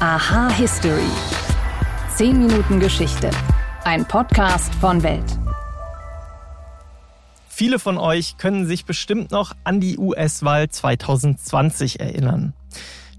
Aha History. 10 Minuten Geschichte. Ein Podcast von Welt. Viele von euch können sich bestimmt noch an die US-Wahl 2020 erinnern.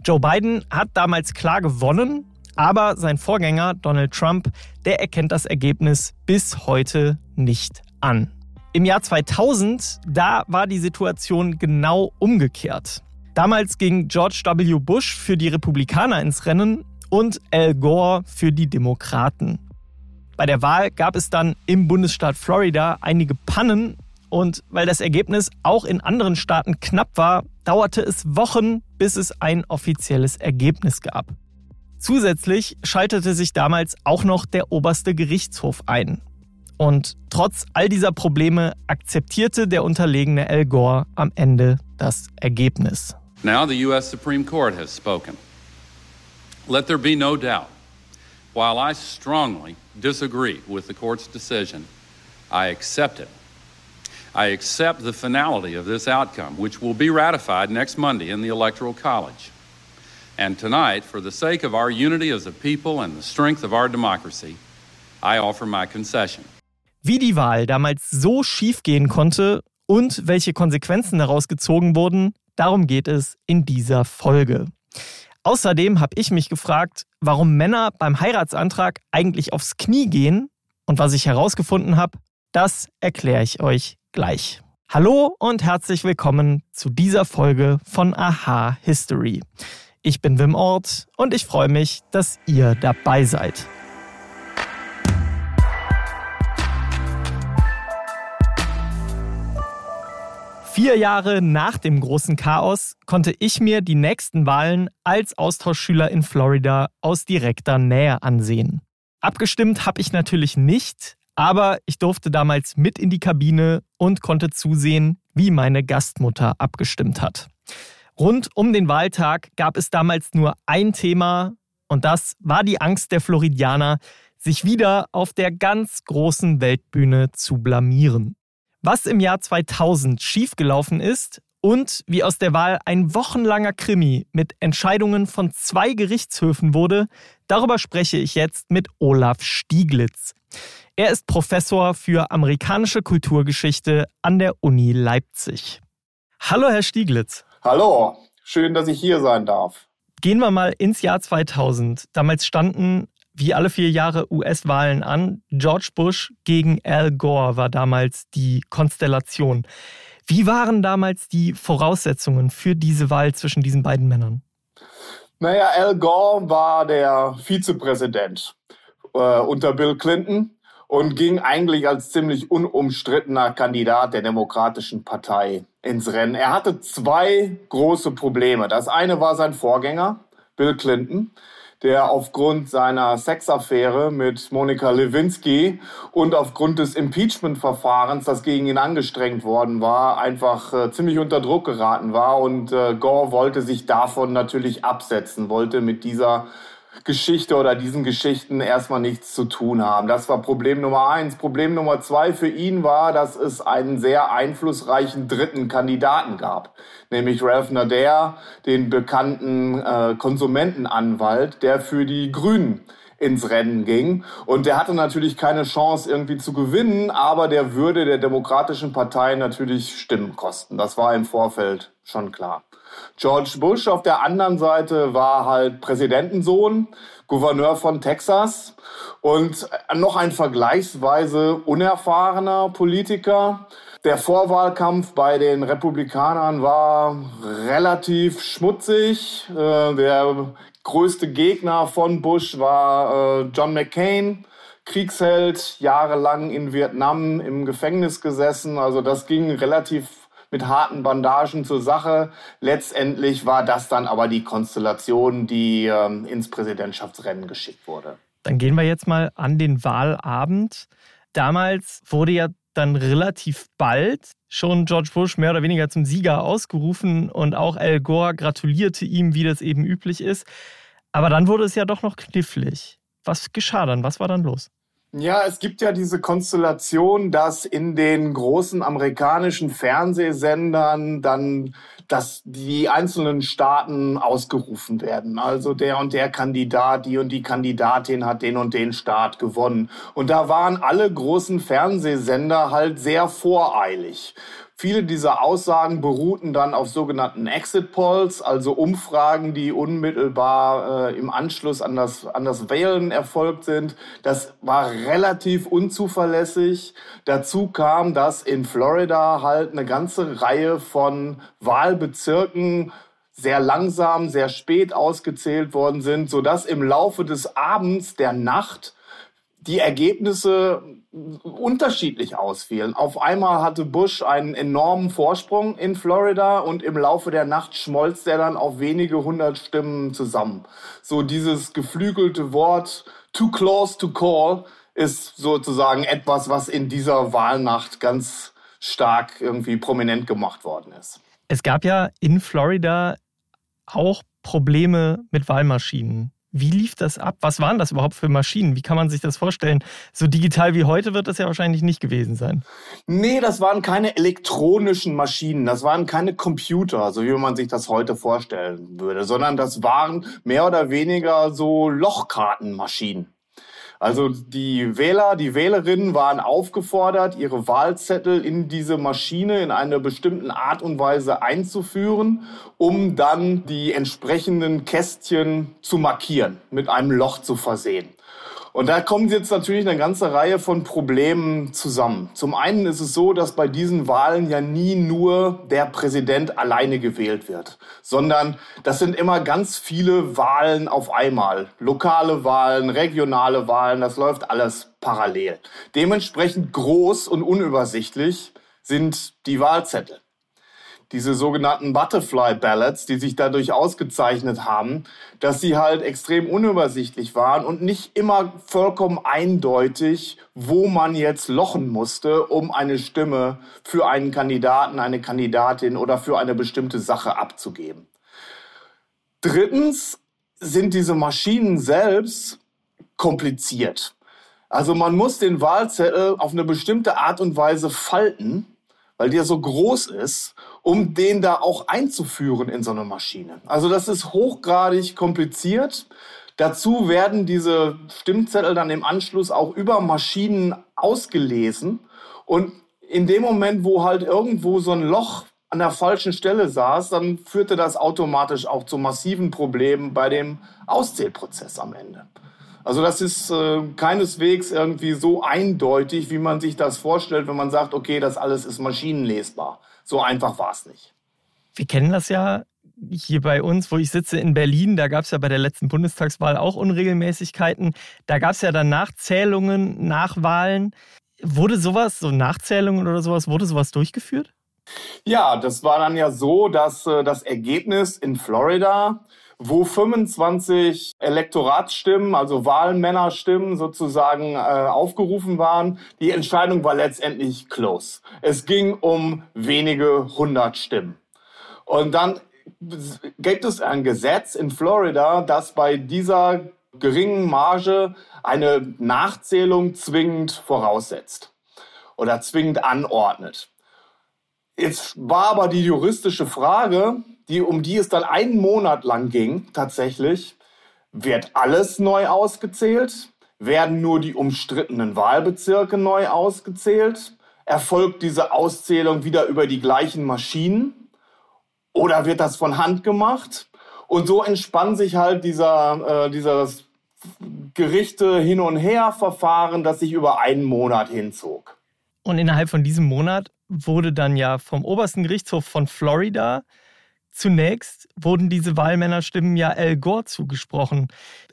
Joe Biden hat damals klar gewonnen, aber sein Vorgänger Donald Trump, der erkennt das Ergebnis bis heute nicht an. Im Jahr 2000, da war die Situation genau umgekehrt. Damals ging George W. Bush für die Republikaner ins Rennen und Al Gore für die Demokraten. Bei der Wahl gab es dann im Bundesstaat Florida einige Pannen und weil das Ergebnis auch in anderen Staaten knapp war, dauerte es Wochen, bis es ein offizielles Ergebnis gab. Zusätzlich schaltete sich damals auch noch der oberste Gerichtshof ein. Und trotz all dieser Probleme akzeptierte der unterlegene Al Gore am Ende das Ergebnis. Now the U.S. Supreme Court has spoken. Let there be no doubt. While I strongly disagree with the court's decision, I accept it. I accept the finality of this outcome, which will be ratified next Monday in the Electoral College. And tonight, for the sake of our unity as a people and the strength of our democracy, I offer my concession. Wie die Wahl damals so schief gehen konnte und welche Konsequenzen daraus gezogen wurden, Darum geht es in dieser Folge. Außerdem habe ich mich gefragt, warum Männer beim Heiratsantrag eigentlich aufs Knie gehen. Und was ich herausgefunden habe, das erkläre ich euch gleich. Hallo und herzlich willkommen zu dieser Folge von Aha History. Ich bin Wim Ort und ich freue mich, dass ihr dabei seid. Vier Jahre nach dem großen Chaos konnte ich mir die nächsten Wahlen als Austauschschüler in Florida aus direkter Nähe ansehen. Abgestimmt habe ich natürlich nicht, aber ich durfte damals mit in die Kabine und konnte zusehen, wie meine Gastmutter abgestimmt hat. Rund um den Wahltag gab es damals nur ein Thema und das war die Angst der Floridianer, sich wieder auf der ganz großen Weltbühne zu blamieren. Was im Jahr 2000 schiefgelaufen ist und wie aus der Wahl ein wochenlanger Krimi mit Entscheidungen von zwei Gerichtshöfen wurde, darüber spreche ich jetzt mit Olaf Stieglitz. Er ist Professor für amerikanische Kulturgeschichte an der Uni Leipzig. Hallo, Herr Stieglitz. Hallo, schön, dass ich hier sein darf. Gehen wir mal ins Jahr 2000. Damals standen wie alle vier Jahre US-Wahlen an. George Bush gegen Al Gore war damals die Konstellation. Wie waren damals die Voraussetzungen für diese Wahl zwischen diesen beiden Männern? Naja, Al Gore war der Vizepräsident äh, unter Bill Clinton und ging eigentlich als ziemlich unumstrittener Kandidat der Demokratischen Partei ins Rennen. Er hatte zwei große Probleme. Das eine war sein Vorgänger, Bill Clinton der aufgrund seiner Sexaffäre mit Monika Lewinsky und aufgrund des Impeachment-Verfahrens, das gegen ihn angestrengt worden war, einfach äh, ziemlich unter Druck geraten war. Und äh, Gore wollte sich davon natürlich absetzen, wollte mit dieser Geschichte oder diesen Geschichten erstmal nichts zu tun haben. Das war Problem Nummer eins. Problem Nummer zwei für ihn war, dass es einen sehr einflussreichen dritten Kandidaten gab, nämlich Ralph Nader, den bekannten äh, Konsumentenanwalt, der für die Grünen ins Rennen ging. Und der hatte natürlich keine Chance irgendwie zu gewinnen, aber der würde der Demokratischen Partei natürlich Stimmen kosten. Das war im Vorfeld schon klar. George Bush auf der anderen Seite war halt Präsidentensohn, Gouverneur von Texas und noch ein vergleichsweise unerfahrener Politiker. Der Vorwahlkampf bei den Republikanern war relativ schmutzig. Äh, der größte Gegner von Bush war äh, John McCain. Kriegsheld, jahrelang in Vietnam im Gefängnis gesessen. Also das ging relativ mit harten Bandagen zur Sache. Letztendlich war das dann aber die Konstellation, die ähm, ins Präsidentschaftsrennen geschickt wurde. Dann gehen wir jetzt mal an den Wahlabend. Damals wurde ja dann relativ bald schon George Bush mehr oder weniger zum Sieger ausgerufen und auch Al Gore gratulierte ihm, wie das eben üblich ist. Aber dann wurde es ja doch noch knifflig. Was geschah dann? Was war dann los? Ja, es gibt ja diese Konstellation, dass in den großen amerikanischen Fernsehsendern dann dass die einzelnen Staaten ausgerufen werden. Also der und der Kandidat, die und die Kandidatin hat den und den Staat gewonnen. Und da waren alle großen Fernsehsender halt sehr voreilig. Viele dieser Aussagen beruhten dann auf sogenannten Exit Polls, also Umfragen, die unmittelbar äh, im Anschluss an das, an das Wählen erfolgt sind. Das war relativ unzuverlässig. Dazu kam, dass in Florida halt eine ganze Reihe von Wahlbezirken sehr langsam, sehr spät ausgezählt worden sind, sodass im Laufe des Abends, der Nacht, die Ergebnisse unterschiedlich ausfielen. Auf einmal hatte Bush einen enormen Vorsprung in Florida und im Laufe der Nacht schmolz der dann auf wenige hundert Stimmen zusammen. So dieses geflügelte Wort too close to call ist sozusagen etwas, was in dieser Wahlnacht ganz stark irgendwie prominent gemacht worden ist. Es gab ja in Florida auch Probleme mit Wahlmaschinen. Wie lief das ab? Was waren das überhaupt für Maschinen? Wie kann man sich das vorstellen? So digital wie heute wird das ja wahrscheinlich nicht gewesen sein. Nee, das waren keine elektronischen Maschinen, das waren keine Computer, so wie man sich das heute vorstellen würde, sondern das waren mehr oder weniger so Lochkartenmaschinen. Also die Wähler, die Wählerinnen waren aufgefordert, ihre Wahlzettel in diese Maschine in einer bestimmten Art und Weise einzuführen, um dann die entsprechenden Kästchen zu markieren, mit einem Loch zu versehen. Und da kommen jetzt natürlich eine ganze Reihe von Problemen zusammen. Zum einen ist es so, dass bei diesen Wahlen ja nie nur der Präsident alleine gewählt wird, sondern das sind immer ganz viele Wahlen auf einmal. Lokale Wahlen, regionale Wahlen, das läuft alles parallel. Dementsprechend groß und unübersichtlich sind die Wahlzettel diese sogenannten Butterfly Ballots, die sich dadurch ausgezeichnet haben, dass sie halt extrem unübersichtlich waren und nicht immer vollkommen eindeutig, wo man jetzt lochen musste, um eine Stimme für einen Kandidaten, eine Kandidatin oder für eine bestimmte Sache abzugeben. Drittens sind diese Maschinen selbst kompliziert. Also man muss den Wahlzettel auf eine bestimmte Art und Weise falten, weil der so groß ist um den da auch einzuführen in so eine Maschine. Also das ist hochgradig kompliziert. Dazu werden diese Stimmzettel dann im Anschluss auch über Maschinen ausgelesen. Und in dem Moment, wo halt irgendwo so ein Loch an der falschen Stelle saß, dann führte das automatisch auch zu massiven Problemen bei dem Auszählprozess am Ende. Also das ist äh, keineswegs irgendwie so eindeutig, wie man sich das vorstellt, wenn man sagt, okay, das alles ist maschinenlesbar. So einfach war es nicht. Wir kennen das ja hier bei uns, wo ich sitze in Berlin, da gab es ja bei der letzten Bundestagswahl auch Unregelmäßigkeiten. Da gab es ja dann Nachzählungen, Nachwahlen. Wurde sowas, so Nachzählungen oder sowas, wurde sowas durchgeführt? Ja, das war dann ja so, dass äh, das Ergebnis in Florida wo 25 Elektoratsstimmen, also Wahlmännerstimmen sozusagen äh, aufgerufen waren. Die Entscheidung war letztendlich close. Es ging um wenige hundert Stimmen. Und dann gibt es ein Gesetz in Florida, das bei dieser geringen Marge eine Nachzählung zwingend voraussetzt oder zwingend anordnet. Jetzt war aber die juristische Frage, die, um die es dann einen Monat lang ging, tatsächlich, wird alles neu ausgezählt? Werden nur die umstrittenen Wahlbezirke neu ausgezählt? Erfolgt diese Auszählung wieder über die gleichen Maschinen? Oder wird das von Hand gemacht? Und so entspann sich halt dieser, äh, dieses Gerichte hin und her Verfahren, das sich über einen Monat hinzog. Und innerhalb von diesem Monat wurde dann ja vom obersten Gerichtshof von Florida Zunächst wurden diese Wahlmännerstimmen ja Al Gore zugesprochen.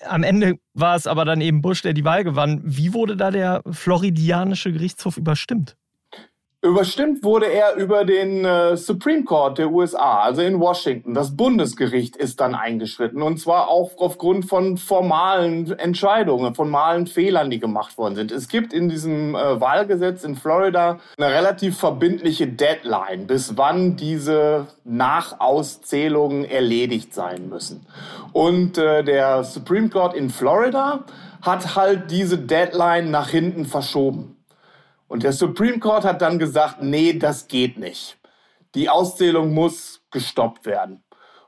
Am Ende war es aber dann eben Bush, der die Wahl gewann. Wie wurde da der floridianische Gerichtshof überstimmt? Überstimmt wurde er über den äh, Supreme Court der USA, also in Washington. Das Bundesgericht ist dann eingeschritten und zwar auch aufgrund von formalen Entscheidungen, formalen Fehlern, die gemacht worden sind. Es gibt in diesem äh, Wahlgesetz in Florida eine relativ verbindliche Deadline, bis wann diese Nachauszählungen erledigt sein müssen. Und äh, der Supreme Court in Florida hat halt diese Deadline nach hinten verschoben. Und der Supreme Court hat dann gesagt, nee, das geht nicht. Die Auszählung muss gestoppt werden.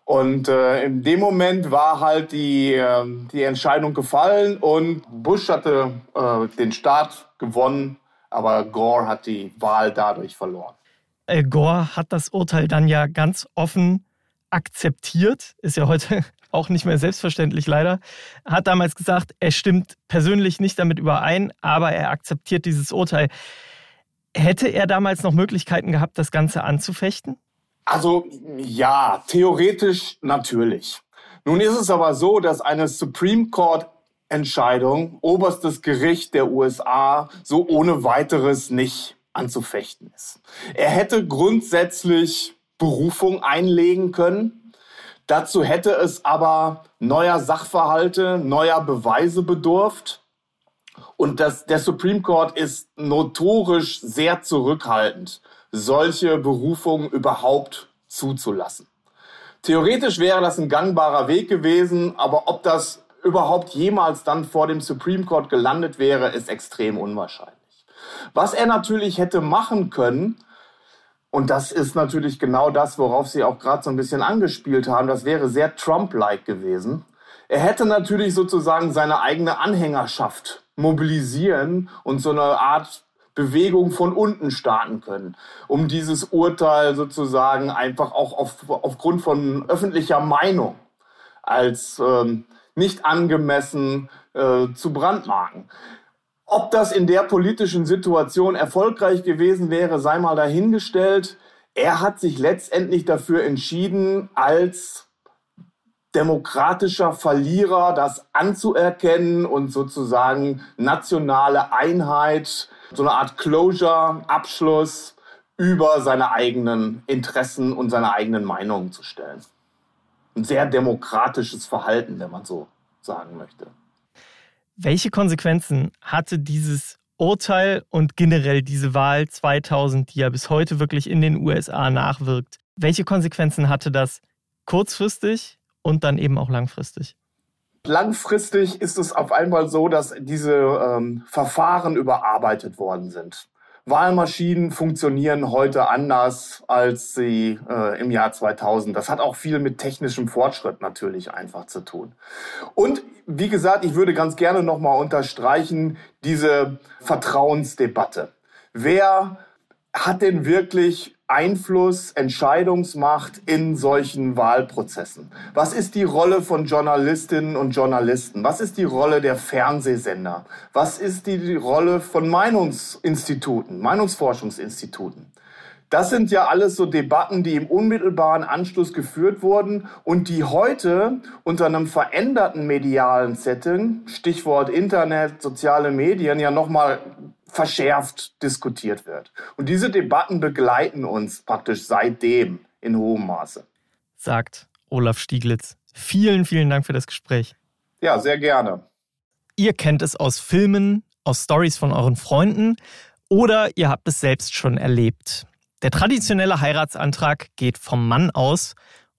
Und äh, in dem Moment war halt die, äh, die Entscheidung gefallen und Bush hatte äh, den Staat gewonnen, aber Gore hat die Wahl dadurch verloren. Al Gore hat das Urteil dann ja ganz offen akzeptiert, ist ja heute auch nicht mehr selbstverständlich leider, hat damals gesagt, er stimmt persönlich nicht damit überein, aber er akzeptiert dieses Urteil. Hätte er damals noch Möglichkeiten gehabt, das Ganze anzufechten? Also ja, theoretisch natürlich. Nun ist es aber so, dass eine Supreme Court Entscheidung, oberstes Gericht der USA, so ohne weiteres nicht anzufechten ist. Er hätte grundsätzlich Berufung einlegen können, Dazu hätte es aber neuer Sachverhalte, neuer Beweise bedurft. Und das, der Supreme Court ist notorisch sehr zurückhaltend, solche Berufungen überhaupt zuzulassen. Theoretisch wäre das ein gangbarer Weg gewesen, aber ob das überhaupt jemals dann vor dem Supreme Court gelandet wäre, ist extrem unwahrscheinlich. Was er natürlich hätte machen können, und das ist natürlich genau das, worauf Sie auch gerade so ein bisschen angespielt haben. Das wäre sehr Trump-like gewesen. Er hätte natürlich sozusagen seine eigene Anhängerschaft mobilisieren und so eine Art Bewegung von unten starten können, um dieses Urteil sozusagen einfach auch auf, aufgrund von öffentlicher Meinung als ähm, nicht angemessen äh, zu brandmarken. Ob das in der politischen Situation erfolgreich gewesen wäre, sei mal dahingestellt. Er hat sich letztendlich dafür entschieden, als demokratischer Verlierer das anzuerkennen und sozusagen nationale Einheit, so eine Art Closure, Abschluss über seine eigenen Interessen und seine eigenen Meinungen zu stellen. Ein sehr demokratisches Verhalten, wenn man so sagen möchte. Welche Konsequenzen hatte dieses Urteil und generell diese Wahl 2000, die ja bis heute wirklich in den USA nachwirkt? Welche Konsequenzen hatte das kurzfristig und dann eben auch langfristig? Langfristig ist es auf einmal so, dass diese ähm, Verfahren überarbeitet worden sind. Wahlmaschinen funktionieren heute anders als sie äh, im Jahr 2000. Das hat auch viel mit technischem Fortschritt natürlich einfach zu tun. Und wie gesagt, ich würde ganz gerne nochmal unterstreichen, diese Vertrauensdebatte. Wer hat denn wirklich Einfluss, Entscheidungsmacht in solchen Wahlprozessen? Was ist die Rolle von Journalistinnen und Journalisten? Was ist die Rolle der Fernsehsender? Was ist die Rolle von Meinungsinstituten, Meinungsforschungsinstituten? Das sind ja alles so Debatten, die im unmittelbaren Anschluss geführt wurden und die heute unter einem veränderten medialen Setting, Stichwort Internet, soziale Medien, ja nochmal verschärft diskutiert wird. Und diese Debatten begleiten uns praktisch seitdem in hohem Maße. Sagt Olaf Stieglitz. Vielen, vielen Dank für das Gespräch. Ja, sehr gerne. Ihr kennt es aus Filmen, aus Stories von euren Freunden oder ihr habt es selbst schon erlebt. Der traditionelle Heiratsantrag geht vom Mann aus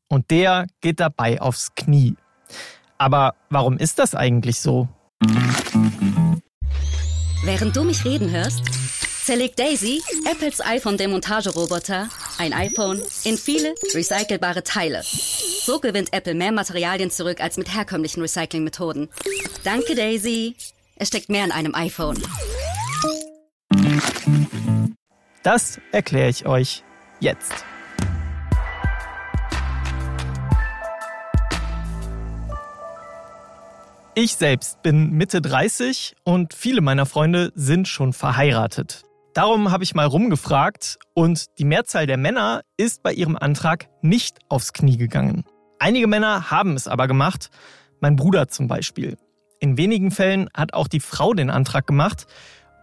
und der geht dabei aufs Knie. Aber warum ist das eigentlich so? Während du mich reden hörst, zerlegt Daisy, Apples iPhone-Demontageroboter, ein iPhone in viele recycelbare Teile. So gewinnt Apple mehr Materialien zurück als mit herkömmlichen Recyclingmethoden. Danke, Daisy. Es steckt mehr in einem iPhone. Das erkläre ich euch jetzt. Ich selbst bin Mitte 30 und viele meiner Freunde sind schon verheiratet. Darum habe ich mal rumgefragt und die Mehrzahl der Männer ist bei ihrem Antrag nicht aufs Knie gegangen. Einige Männer haben es aber gemacht, mein Bruder zum Beispiel. In wenigen Fällen hat auch die Frau den Antrag gemacht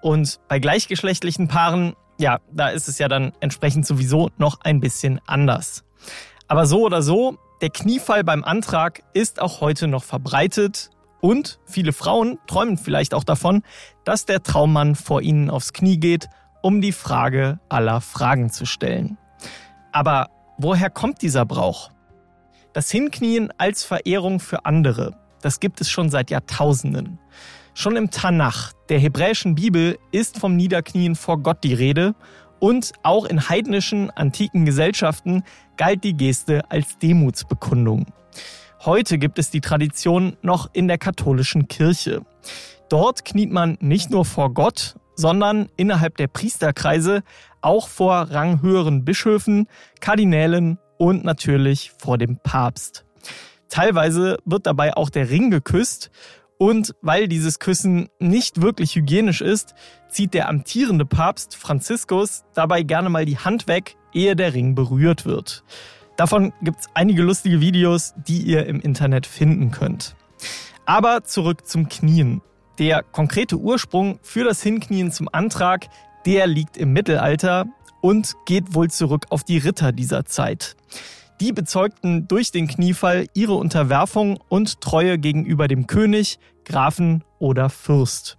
und bei gleichgeschlechtlichen Paaren ja, da ist es ja dann entsprechend sowieso noch ein bisschen anders. Aber so oder so, der Kniefall beim Antrag ist auch heute noch verbreitet und viele Frauen träumen vielleicht auch davon, dass der Traummann vor ihnen aufs Knie geht, um die Frage aller Fragen zu stellen. Aber woher kommt dieser Brauch? Das Hinknien als Verehrung für andere, das gibt es schon seit Jahrtausenden. Schon im Tanach, der hebräischen Bibel, ist vom Niederknien vor Gott die Rede und auch in heidnischen antiken Gesellschaften galt die Geste als Demutsbekundung. Heute gibt es die Tradition noch in der katholischen Kirche. Dort kniet man nicht nur vor Gott, sondern innerhalb der Priesterkreise auch vor ranghöheren Bischöfen, Kardinälen und natürlich vor dem Papst. Teilweise wird dabei auch der Ring geküsst und weil dieses Küssen nicht wirklich hygienisch ist, zieht der amtierende Papst Franziskus dabei gerne mal die Hand weg, ehe der Ring berührt wird. Davon gibt es einige lustige Videos, die ihr im Internet finden könnt. Aber zurück zum Knien. Der konkrete Ursprung für das Hinknien zum Antrag, der liegt im Mittelalter und geht wohl zurück auf die Ritter dieser Zeit. Die bezeugten durch den Kniefall ihre Unterwerfung und Treue gegenüber dem König, Grafen oder Fürst.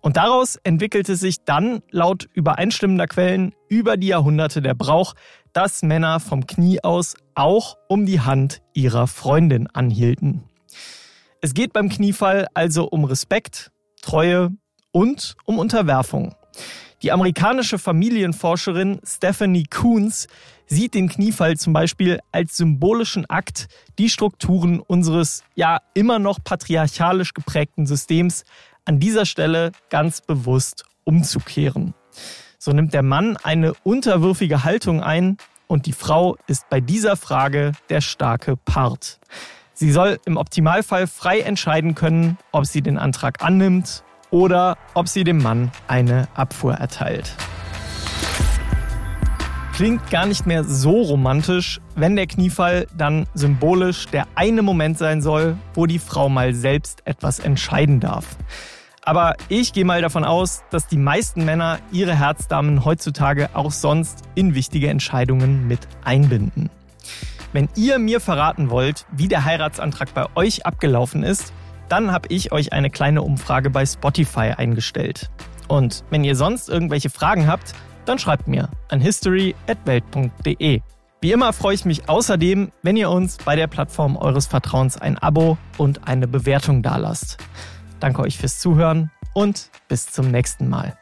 Und daraus entwickelte sich dann laut übereinstimmender Quellen über die Jahrhunderte der Brauch, dass Männer vom Knie aus auch um die Hand ihrer Freundin anhielten. Es geht beim Kniefall also um Respekt, Treue und um Unterwerfung. Die amerikanische Familienforscherin Stephanie Coons sieht den Kniefall zum Beispiel als symbolischen Akt, die Strukturen unseres ja immer noch patriarchalisch geprägten Systems an dieser Stelle ganz bewusst umzukehren. So nimmt der Mann eine unterwürfige Haltung ein und die Frau ist bei dieser Frage der starke Part. Sie soll im Optimalfall frei entscheiden können, ob sie den Antrag annimmt oder ob sie dem Mann eine Abfuhr erteilt. Klingt gar nicht mehr so romantisch, wenn der Kniefall dann symbolisch der eine Moment sein soll, wo die Frau mal selbst etwas entscheiden darf. Aber ich gehe mal davon aus, dass die meisten Männer ihre Herzdamen heutzutage auch sonst in wichtige Entscheidungen mit einbinden. Wenn ihr mir verraten wollt, wie der Heiratsantrag bei euch abgelaufen ist, dann habe ich euch eine kleine Umfrage bei Spotify eingestellt. Und wenn ihr sonst irgendwelche Fragen habt, dann schreibt mir an history@welt.de. Wie immer freue ich mich außerdem, wenn ihr uns bei der Plattform eures Vertrauens ein Abo und eine Bewertung dalasst. Danke euch fürs Zuhören und bis zum nächsten Mal.